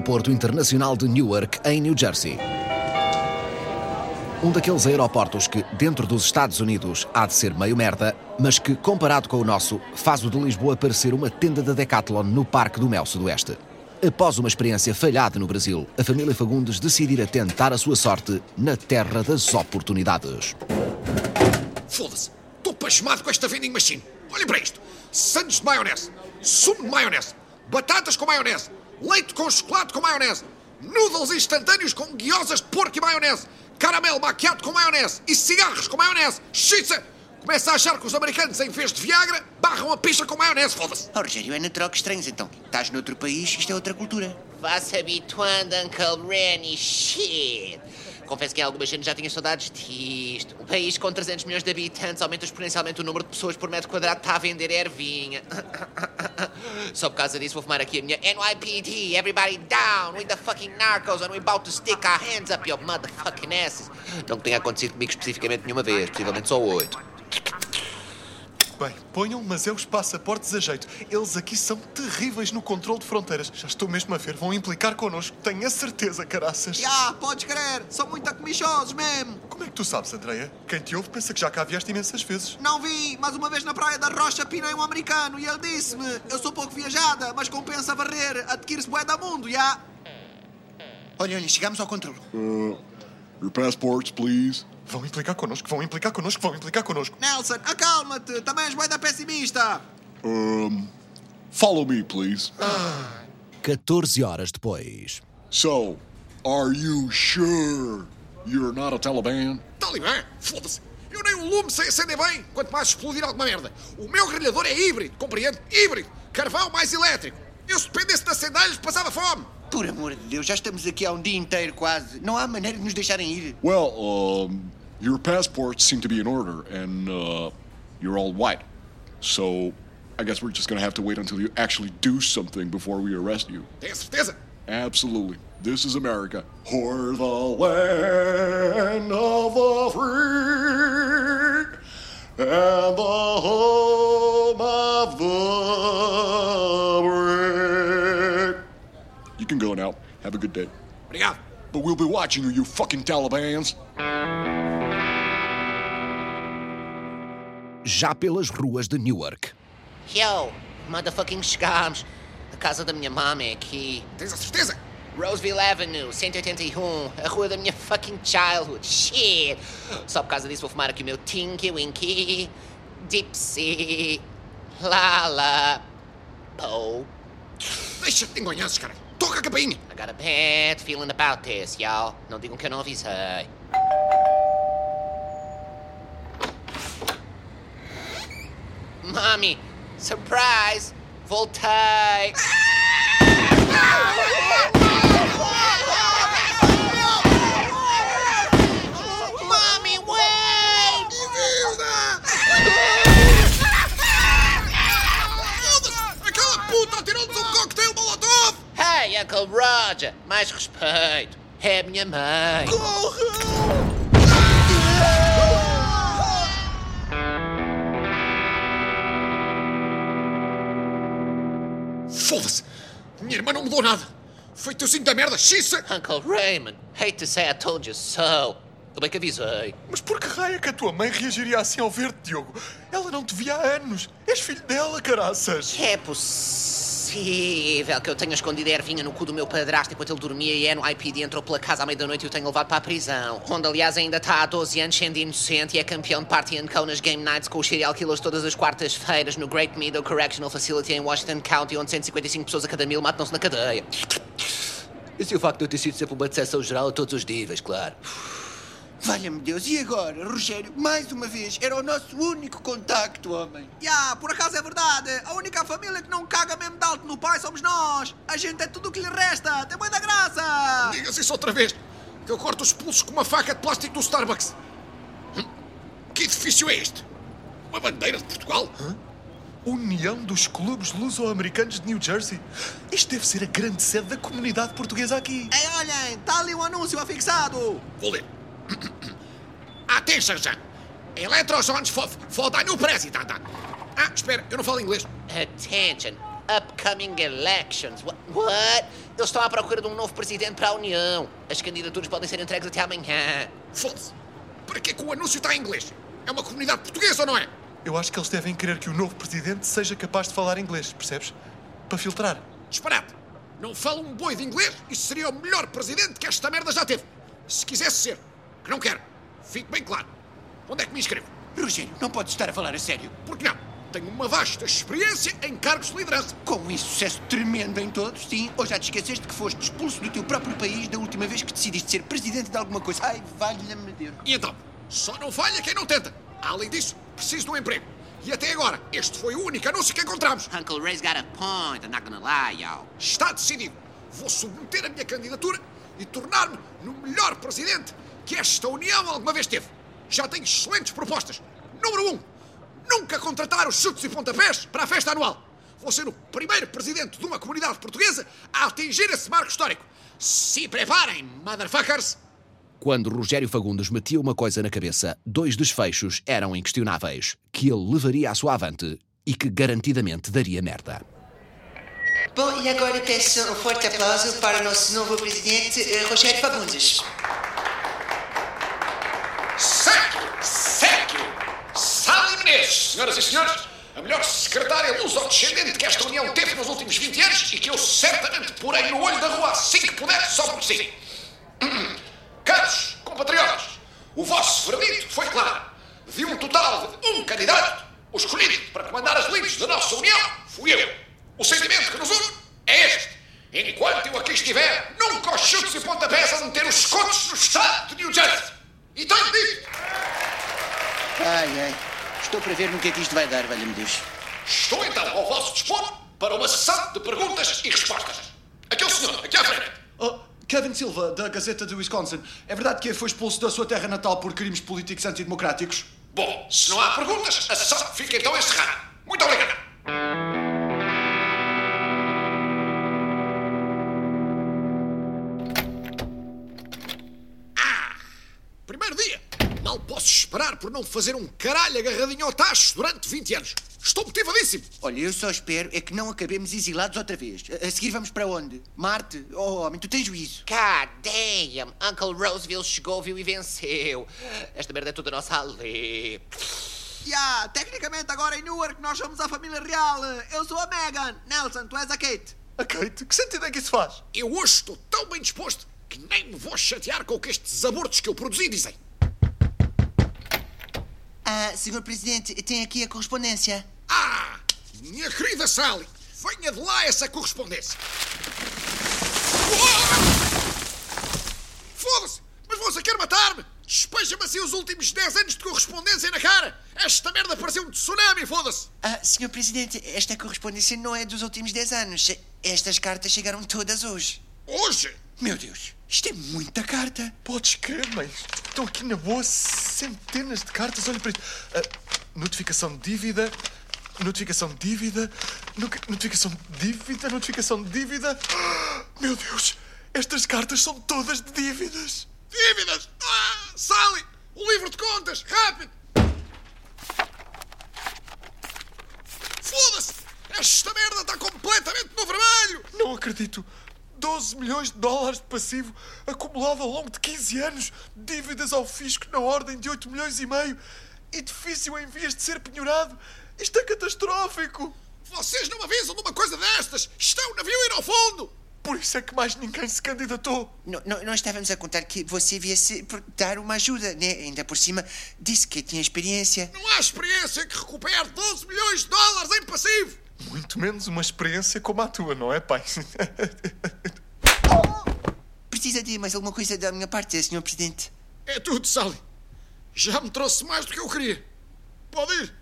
Aeroporto Internacional de Newark, em New Jersey. Um daqueles aeroportos que, dentro dos Estados Unidos, há de ser meio merda, mas que, comparado com o nosso, faz o de Lisboa parecer uma tenda da Decathlon no Parque do Mel Sudoeste. Após uma experiência falhada no Brasil, a família Fagundes decidirá tentar a sua sorte na terra das oportunidades. Foda-se! Estou pasmado com esta vending machine! Olhem para isto! Sandes de maionese, sumo de maionese, batatas com maionese, leite com chocolate com maionese, noodles instantâneos com guiosas de porco e maionese, caramelo maquiado com maionese e cigarros com maionese. Xiça! Começa a achar que os americanos, em vez de Viagra, barram a picha com maionese, foda-se! Oh, Rogério, é natural que estranhos então. Estás noutro país, isto é outra cultura. Vá-se habituando, Uncle Rennie. Shit. Confesso que em algumas gente já tinha saudades disto. Um país com 300 milhões de habitantes aumenta exponencialmente o número de pessoas por metro quadrado está a vender ervinha. Só por causa disso vou fumar aqui a minha NYPD. Everybody down with the fucking narcos and we're about to stick our hands up your motherfucking asses. Não que tenha acontecido comigo especificamente nenhuma vez, possivelmente só oito. Bem, ponham, mas é os passaportes a jeito. Eles aqui são terríveis no controle de fronteiras. Já estou mesmo a ver, vão implicar connosco. Tenho a certeza, caraças. Já, podes crer, são muito acomichosos mesmo. Como é que tu sabes, Andreia? Quem te ouve pensa que já cá vieste imensas vezes. Não vi, mas uma vez na Praia da Rocha pinei um americano e ele disse-me: Eu sou pouco viajada, mas compensa varrer, adquire-se bué da mundo, já. Olha, olha, chegamos ao controle. Uh, your passports, please. Vão implicar connosco, vão implicar connosco, vão implicar connosco. Nelson, acalma-te, também és bué da pessimista. Um, follow me, please. 14 horas depois. So, are you sure you're not a Taliban? Talibã? Foda-se! Eu nem o lume sei acender bem, quanto mais explodir alguma merda. O meu grelhador é híbrido, compreende? Híbrido. Carvão mais elétrico. Eu se dependesse de acendalhos, passava fome. Por amor de Deus, já estamos aqui há um dia inteiro quase. Não há maneira de nos deixarem ir. Well, um, your passports seem to be in order, and uh, you're all white. So, I guess we're just gonna have to wait until you actually do something before we arrest you. This, certeza? Absolutely. This is America. For the land of the free and the home of the brave. You can go now. Have a good day. But we'll be watching you, you fucking Talibans. Já pelas ruas de Newark. Yo, motherfucking chegámos. A casa da minha mama é aqui. Tens a certeza? Roseville Avenue, 181, a rua da minha fucking childhood. Shit! Só por causa disso vou fumar aqui o meu Tinky Winky, Dipsy, Lala, Po. Deixa-te de engonhaços, cara. Toca a campainha. I got a bad feeling about this, y'all. Não digam que eu não avisei. Mommy, surprise! Voltei! Mommy, wait! Aquela puta atirou-nos um coquetel molotov! Hey, Uncle Roger, mais respeito. É minha mãe. Foda-se! Minha irmã não mudou nada. Foi teuzinho da merda, xiça! Uncle Raymond, hate to say I told you so. Eu bem que avisei. Mas por que raio é que a tua mãe reagiria assim ao ver-te, Diogo? Ela não te via há anos. És filho dela, caraças. É possível que eu tenha escondido a ervinha no cu do meu padrasto enquanto ele dormia e a NYPD entrou pela casa à meia-noite e o tenho levado para a prisão. Onde, aliás, ainda está há 12 anos sendo inocente e é campeão de Party and Co nas Game Nights com os serial killers todas as quartas-feiras no Great Meadow Correctional Facility em Washington County, onde 155 pessoas a cada mil matam-se na cadeia. E o facto de eu ter sido sempre uma decepção geral a todos os níveis, claro. Valha-me Deus, e agora, Rogério? Mais uma vez, era o nosso único contacto, homem. Já, por acaso é verdade. A única família que não caga mesmo de alto no pai somos nós. A gente é tudo o que lhe resta. Tem muita graça. Digas isso outra vez, que eu corto os pulsos com uma faca de plástico do Starbucks. Hum? Que edifício é este? Uma bandeira de Portugal? União dos Clubes Luso-Americanos de New Jersey. Isto deve ser a grande sede da comunidade portuguesa aqui. Ei, olhem, está ali um anúncio afixado. Vou ler. Attention, Electrozones for, for the new president. Ah, espera, eu não falo inglês. Attention. upcoming elections. What? What? Eles estão à procura de um novo presidente para a União. As candidaturas podem ser entregues até amanhã. Foda-se. Para que é que o anúncio está em inglês? É uma comunidade portuguesa ou não é? Eu acho que eles devem querer que o novo presidente seja capaz de falar inglês, percebes? Para filtrar. Disparate. Não fala um boi de inglês? Isso seria o melhor presidente que esta merda já teve. Se quisesse ser. Que não quero. Fique bem claro. Onde é que me inscrevo? Rogério, não pode estar a falar a sério. Por que não? Tenho uma vasta experiência em cargos de liderança. Com um sucesso tremendo em todos, sim. Ou já te esqueceste que foste expulso do teu próprio país da última vez que decidiste ser presidente de alguma coisa? Ai, valha-me Deus. E então? Só não falha quem não tenta. Além disso, preciso de um emprego. E até agora, este foi o único anúncio que encontramos. Uncle Ray's got a point, I'm not gonna lie, y'all. Está decidido. Vou submeter a minha candidatura e tornar-me no melhor presidente que esta União alguma vez teve. Já tenho excelentes propostas. Número um, nunca contratar os chutes e pontapés para a festa anual. Vou ser o primeiro presidente de uma comunidade portuguesa a atingir esse marco histórico. Se preparem, motherfuckers! Quando Rogério Fagundes metia uma coisa na cabeça, dois desfechos eram inquestionáveis: que ele levaria à sua avante e que garantidamente daria merda. Bom, e agora peço um forte aplauso para o nosso novo presidente, eh, Rogério Fagundes. Menezes, senhoras e senhores, a melhor secretária luso-descendente que esta União teve nos últimos 20 anos e que eu certamente porei no olho da rua assim que puder, só porque sim. Caros compatriotas, o vosso verdito foi claro. De um total de um candidato, o escolhido para comandar as lides da nossa União fui eu. O sentimento que nos une é este. Enquanto eu aqui estiver, nunca os chutes e pontapés a meter os contos no estado de New Jersey. E tenho dito, Ai, ai. Estou para ver no que é que isto vai dar, valha-me Deus. estou então ao vosso dispor para uma sessão de perguntas e respostas. Aquele senhor, aqui à frente. Oh, Kevin Silva, da Gazeta de Wisconsin. É verdade que foi expulso da sua terra natal por crimes políticos antidemocráticos? Bom, se não há perguntas, a sessão fica então encerrada. Muito obrigado. Esperar por não fazer um caralho agarradinho ao tacho durante 20 anos. Estou motivadíssimo. Olha, eu só espero é que não acabemos exilados outra vez. A, a seguir vamos para onde? Marte? Oh, homem, tu tens juízo. God damn! Uncle Roseville chegou, viu e venceu. Esta merda é toda nossa ali. Yeah, tecnicamente agora em Newark nós somos a família real. Eu sou a Megan. Nelson, tu és a Kate. A Kate, que sentido é que isso faz? Eu hoje estou tão bem disposto que nem me vou chatear com o que estes abortos que eu produzi dizem. Ah, senhor presidente, tem aqui a correspondência. Ah, minha querida Sally, venha de lá essa correspondência. Foda-se, mas você quer matar-me? Despeja-me assim os últimos 10 anos de correspondência na cara. Esta merda pareceu um tsunami, foda-se. Ah, senhor presidente, esta correspondência não é dos últimos 10 anos. Estas cartas chegaram todas hoje. Hoje? Meu Deus, isto é muita carta. Podes crer, mãe. Estão aqui na boa centenas de cartas. Olha para isto. Ah, notificação de dívida. Notificação de dívida. no- Notificação de dívida. Notificação de dívida. Ah, Meu Deus. Estas cartas são todas de dívidas. Dívidas! Ah, Sally, o livro de contas, rápido! Foda-se! Esta merda está completamente no vermelho! Não acredito. 12 milhões de dólares de passivo acumulado ao longo de 15 anos. Dívidas ao fisco na ordem de 8 milhões e meio. Edifício em vias de ser penhorado. Isto é catastrófico. Vocês não avisam de uma coisa destas! Está o navio a ir ao fundo! Por isso é que mais ninguém se candidatou. Não, não- nós estávamos a contar que você viesse por dar uma ajuda, né? Ainda por cima, disse que tinha experiência. Não há experiência que recupere 12 milhões de dólares em passivo! Muito menos uma experiência como a tua, não é, pai? Precisa de mais alguma coisa da minha parte, senhor presidente? É tudo, Sally. Já me trouxe mais do que eu queria. Pode ir.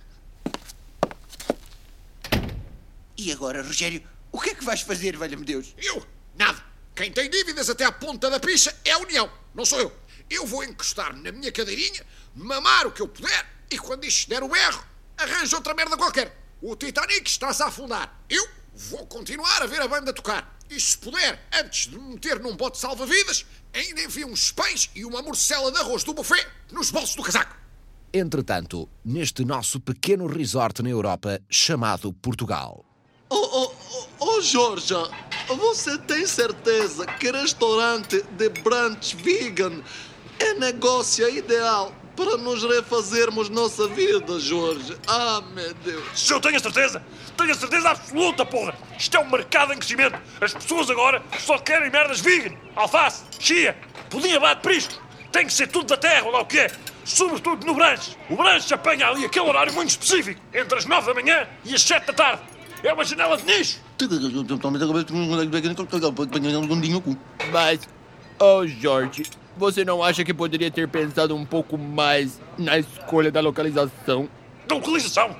E agora, Rogério, o que é que vais fazer, valha-me Deus? Eu? Nada. Quem tem dívidas até à ponta da picha é a União, não sou eu. Eu vou encostar-me na minha cadeirinha, mamar o que eu puder e quando isto der o berro, arranjo outra merda qualquer. O Titanic está-se a afundar. Eu vou continuar a ver a banda tocar. E se puder, antes de me meter num bote salva-vidas, ainda enfio uns pães e uma morcela de arroz do buffet nos bolsos do casaco. Entretanto, neste nosso pequeno resort na Europa chamado Portugal. Oh, oh, oh, oh Georgia, você tem certeza que restaurante de brunch vegan é negócio ideal para nos refazermos nossa vida, Jorge? Ah, meu Deus. Se eu tenho a certeza, tenho a certeza absoluta, porra! Isto é um mercado em crescimento. As pessoas agora só querem merdas vegan, alface, chia, pudim abate prisco. Tem que ser tudo da terra, ou lá o que é. Sobretudo no branche. O branche apanha ali aquele horário muito específico, entre as nove da manhã e as sete da tarde. É uma janela de nicho. Mas, oh Jorge, você não acha que poderia ter pensado um pouco mais na escolha da localização? Da localização?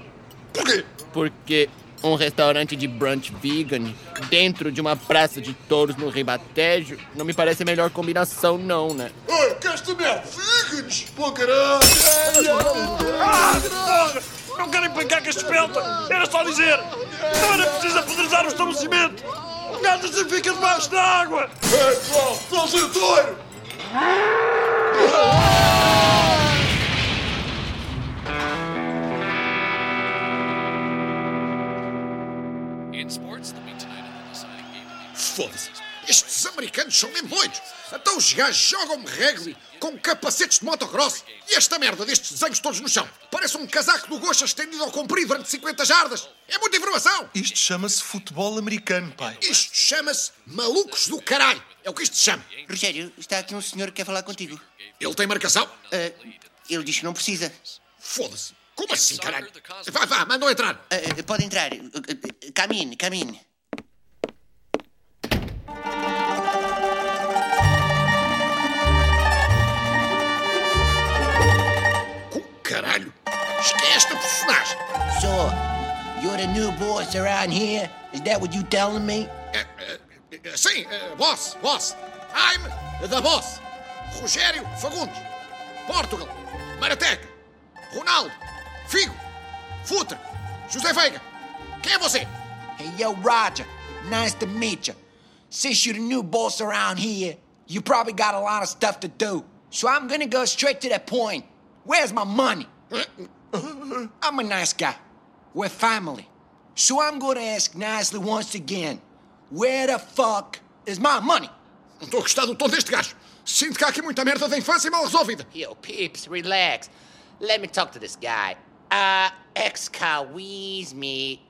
Por quê? Porque um restaurante de brunch vegan dentro de uma praça de touros no Ribatejo não me parece a melhor combinação, não, né? Ei, que esta merda? Vegans! Pô, caralho! Ah, porra! Não querem pagar com a espelta! Era só dizer! Não era preciso apedrejar o estabelecimento! Nada se fica debaixo da água! Ei, pessoal, estão sem toiro! Foda-se! Estes americanos são mesmo doidos! Então os gajos jogam-me rugby com capacetes de motocross e esta merda destes desenhos todos no chão. Parece um casaco do Goxa estendido ao comprido durante 50 jardas. É muita informação! Isto chama-se futebol americano, pai. Isto chama-se malucos do caralho. É o que isto se chama. Rogério, está aqui um senhor que quer falar contigo. Ele tem marcação? Ah, ele diz que não precisa. Foda-se! Como assim, caralho? Vá, vá, mandou entrar. Ah, pode entrar. Ah, Camine, camine. Com caralho? Esquece a personagem. So, you're the new boss around here? Is that what you telling me? É, é, é, Eh, eh, sim, eh, boss, boss. I'm the boss. Rogério Fagundes. Portugal. Marateca. Ronaldo. Figo. Futre. José Veiga. Quem é você? Hey, yo, Roger. Nice to meet you. Since you're the new boss around here, you probably got a lot of stuff to do. So I'm gonna go straight to the point. Where's my money? I'm a nice guy. We're family. So I'm gonna ask nicely once again. Where the fuck is my money? Não estou a gostar do tom deste gajo. Sinto que há aqui muita merda da infância mal resolvida. Yo, peeps, relax. Let me talk to this guy. Uh, excuse me.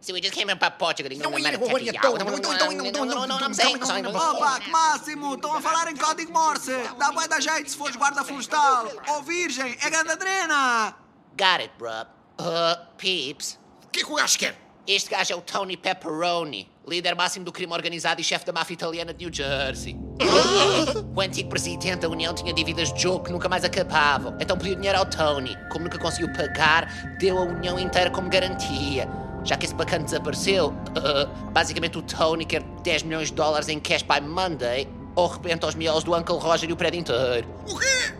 See, we just came in from Portugal. Are you doing? No, no, no, no, I'm saying, sorry. Opa, que máximo! Estão a falar em código Morse! Dá bué da jeito se fores guarda florestal! Ou virgem! É grande adrena! Got it, bruh. Uh, peeps. O que é que o gajo quer? Este gajo é o Tony Pepperoni, líder máximo do crime organizado e chefe da máfia italiana de New Jersey. o antigo presidente da União tinha dívidas de jogo que nunca mais acabavam. Então pediu dinheiro ao Tony. Como nunca conseguiu pagar, deu a União inteira como garantia. Já que esse bacana desapareceu, uh, basicamente o Tony quer 10 milhões de dólares em cash by Monday ou rebenta os miolos do Uncle Roger e o prédio inteiro. O quê?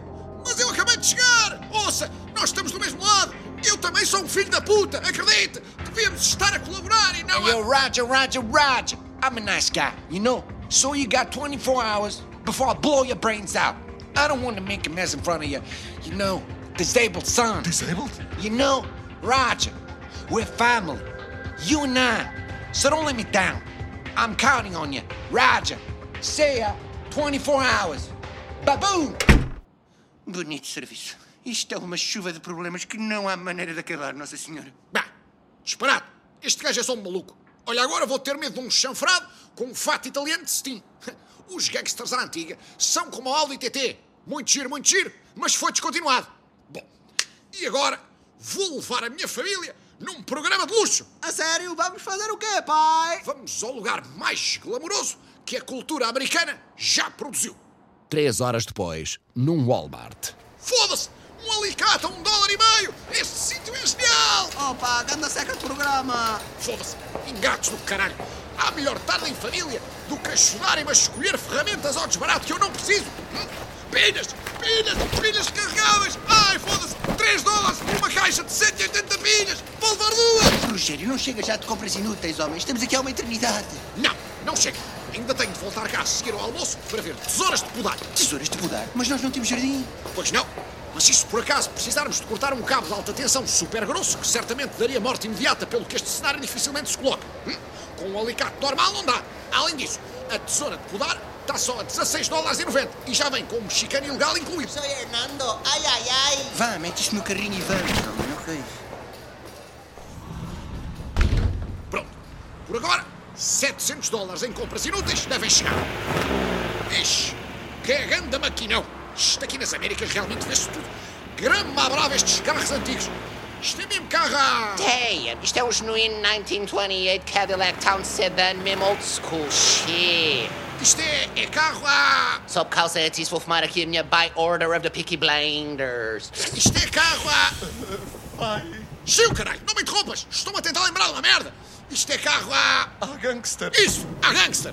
Mas eu acabei de chegar! Ouça, nós estamos do mesmo lado! Eu também sou um filho da puta, acredite! Devíamos estar a colaborar e não Hey, a... yo, Roger, Roger, Roger. I'm a nice guy, you know? So you got 24 hours before I blow your brains out. I don't want to make a mess in front of you, you know, disabled son. Disabled? You know, Roger, we're family. You and I. So don't let me down. I'm counting on you. Roger, see ya. 24 hours. Baboom! Bonito serviço. Isto é uma chuva de problemas que não há maneira de acabar, Nossa Senhora. Bah, disparado! Este gajo é só um maluco. Olha, agora vou ter medo de um chanfrado com um fato italiano de Steam. Os gangsters à antiga são como o Audi TT. Muito giro, muito giro, mas foi descontinuado. Bom, e agora vou levar a minha família num programa de luxo. A sério? Vamos fazer o quê, pai? Vamos ao lugar mais glamouroso que a cultura americana já produziu. Três horas depois, num Walmart. Foda-se! Um alicate a um dólar e meio! Este sítio é genial! Opa, ganda seca de programa! Foda-se! Engatos do caralho! Há melhor tarde em família do que ajudarem-me a escolher ferramentas ao desbarato que eu não preciso! Hum? Pilhas! Pilhas! Pilhas carregáveis! Ai, foda-se! 3 dólares por uma caixa de 180 pilhas! Vou levar duas! Rogério, não chega já de compras inúteis, homem. Estamos aqui há uma eternidade. Não, não chega! Ainda tenho de voltar cá a seguir ao almoço para ver tesouras de podar. Tesouras de mudar. Mas nós não temos jardim. Pois não! Mas se por acaso precisarmos de cortar um cabo de alta tensão super grosso, que certamente daria morte imediata pelo que este cenário dificilmente se coloca, hum? com um alicate normal não dá. Além disso, a tesoura de podar está só a 16 dólares e 90 e já vem com um mexicano ilegal incluído. Sou Hernando. Ai, ai, ai. Vá, mete isto no carrinho e vamos. Ok. Pronto. Por agora, 700 dólares em compras inúteis devem chegar. Ixi, que é grande maquinão. Isto aqui nas Américas realmente vê-se tudo. Grama brava estes carros antigos. Isto é mesmo carro a... Damn, isto é um genuíno 1928 Cadillac Town Sedan, mesmo old school shit. Isto é, é carro a... Só por causa disso vou fumar aqui a minha By Order of the Peaky Blinders. Isto é carro a... Pai... Gil, caralho, não me interrompas. Estou-me a tentar lembrar de uma merda. Isto é carro a... A gangster. Isso, a gangster.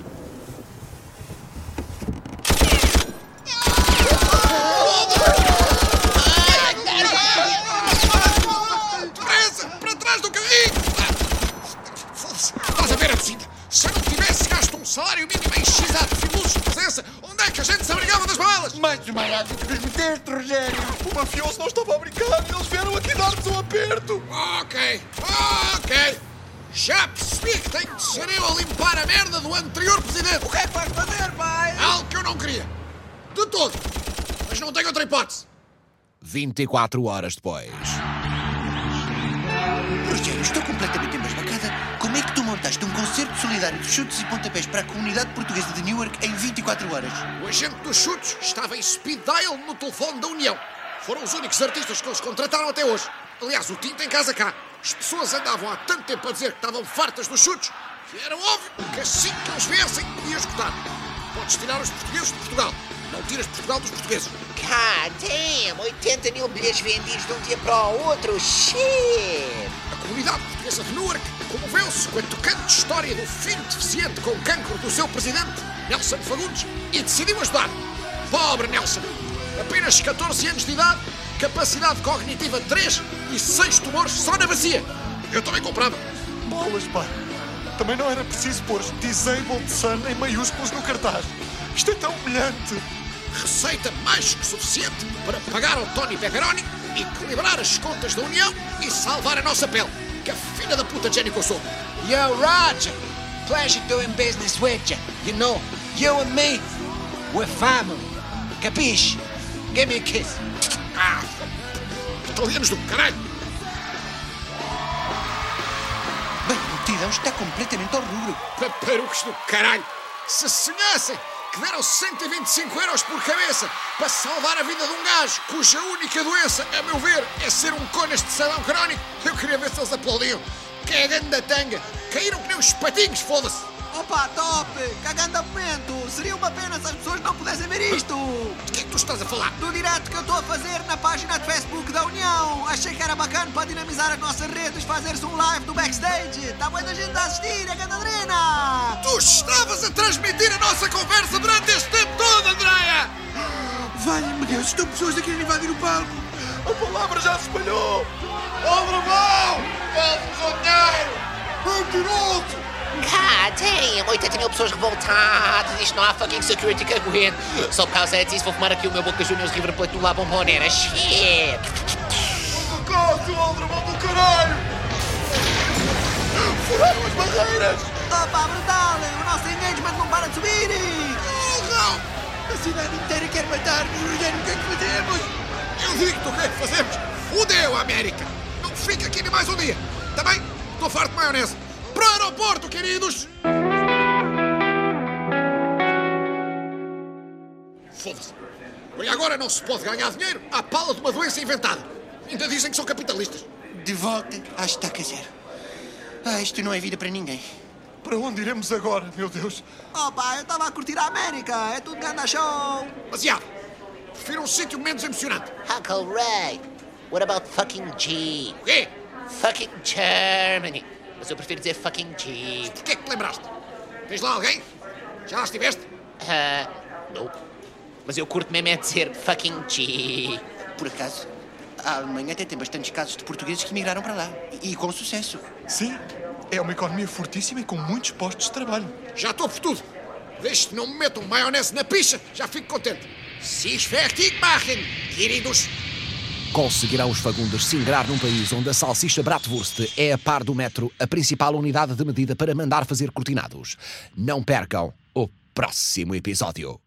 Depressa, para trás do carrinho. Foda-se, estás a ver a descida? Se eu não tivesse gasto um salário mínimo em X atos e luzes de presença, onde é que a gente se abrigava das balas? Mais desmaiado do que nos meteste, Rogério. O mafioso não estava a brincar e eles vieram aqui dar-nos um aperto. Ok, ok. Já percebi que tenho de ser eu a limpar a merda do anterior presidente. O que é que vais fazer, pai? Algo que eu não queria. De todo. Mas não tenho outra hipótese. 24 horas depois. Rogério, estou completamente embasbacada. Como é que tu montaste um concerto solidário de chutes e pontapés para a comunidade portuguesa de Newark em 24 horas? O agente dos chutes estava em speed dial no telefone da União. Foram os únicos artistas que eles contrataram até hoje. Aliás, o Tim tem casa cá. As pessoas andavam há tanto tempo a dizer que estavam fartas dos chutes que era óbvio que assim que eles viessem ia escutar. Podes tirar os portugueses de Portugal. Não tiras Portugal dos portugueses. God damn, 80 mil bilhetes vendidos de um dia para o outro. Shit! A comunidade portuguesa de Newark comoveu-se com a tocante história do filho deficiente com cancro do seu presidente, Nelson Fagundes, e decidiu ajudar. Pobre Nelson! Apenas 14 anos de idade, capacidade cognitiva 3 e 6 tumores só na bacia. Eu também comprava. Bolas, pai. Também não era preciso pôr Disabled Son em maiúsculos no cartaz. Isto é tão humilhante. Receita mais que suficiente para pagar ao Tony Pepperoni, equilibrar as contas da União e salvar a nossa pele. Que a filha da puta Jenny que eu sou. Yo, Roger. Pleasure doing business with you. You know, you and me, we're family. Capiche? Give me a kiss. Ah, italianos do caralho. Bem, a multidão está completamente ao rubro. Paparucos do caralho. Se sonhassem que deram 125 euros por cabeça para salvar a vida de um gajo cuja única doença, a meu ver, é ser um conas de salão crónico, eu queria ver se eles aplaudiam. Que é a ganda tanga. Caíram que nem uns patinhos, foda-se. Opa, top! Cagando a momento! Seria uma pena se as pessoas não pudessem ver isto! De que é que tu estás a falar? Do direto que eu estou a fazer na página de Facebook da União! Achei que era bacana para dinamizar as nossas redes fazer-se um live do backstage! Está muita gente a assistir, é Candadrina! Tu estavas a transmitir a nossa conversa durante este tempo todo, Andréia! Valha-me Deus, estão pessoas a querer invadir o palco! A palavra já se espalhou! Ó, Bravão! Pede-nos o dinheiro! Mentiroso! God damn, 80 mil pessoas revoltadas. Isto não há fucking security que aguente. Só por causa disso vou fumar aqui o meu Boca Juniors River Plate do La Bombonera. Shit! Caso, Aldrabão do caralho! Furaram as barreiras! Opa, brutal! O nosso engagement não para de subir! Não! A cidade inteira quer matar-nos, o que é que fazemos? Eu digo-te o que é que fazemos! Fudeu, América! Não fica aqui nem mais um dia! Também estou farto de maionese! Para o aeroporto, queridos! Foda-se! Olha, agora não se pode ganhar dinheiro à pala de uma doença inventada. Ainda dizem que são capitalistas. De volta à estaca zero. Ah, isto não é vida para ninguém. Para onde iremos agora, meu Deus? Opa, eu estava a curtir a América! É tudo ganda show! Demasiado! Prefiro um sítio menos emocionante. Ray, what about fucking G? O quê? Fucking Germany. Mas eu prefiro dizer fucking G. Porquê que te lembraste? Tens lá alguém? Já lá estiveste? Ah, não. Mas eu curto mesmo é dizer fucking G. Por acaso, a Alemanha até tem bastantes casos de portugueses que migraram para lá. E, e com sucesso. Sim, é uma economia fortíssima e com muitos postos de trabalho. Já estou por tudo. Que não me metam maionese na picha, já fico contente. Se fertig machen, queridos. Conseguirão os fagundes se ingrar num país onde a salsicha Bratwurst é a par do metro a principal unidade de medida para mandar fazer cortinados. Não percam o próximo episódio.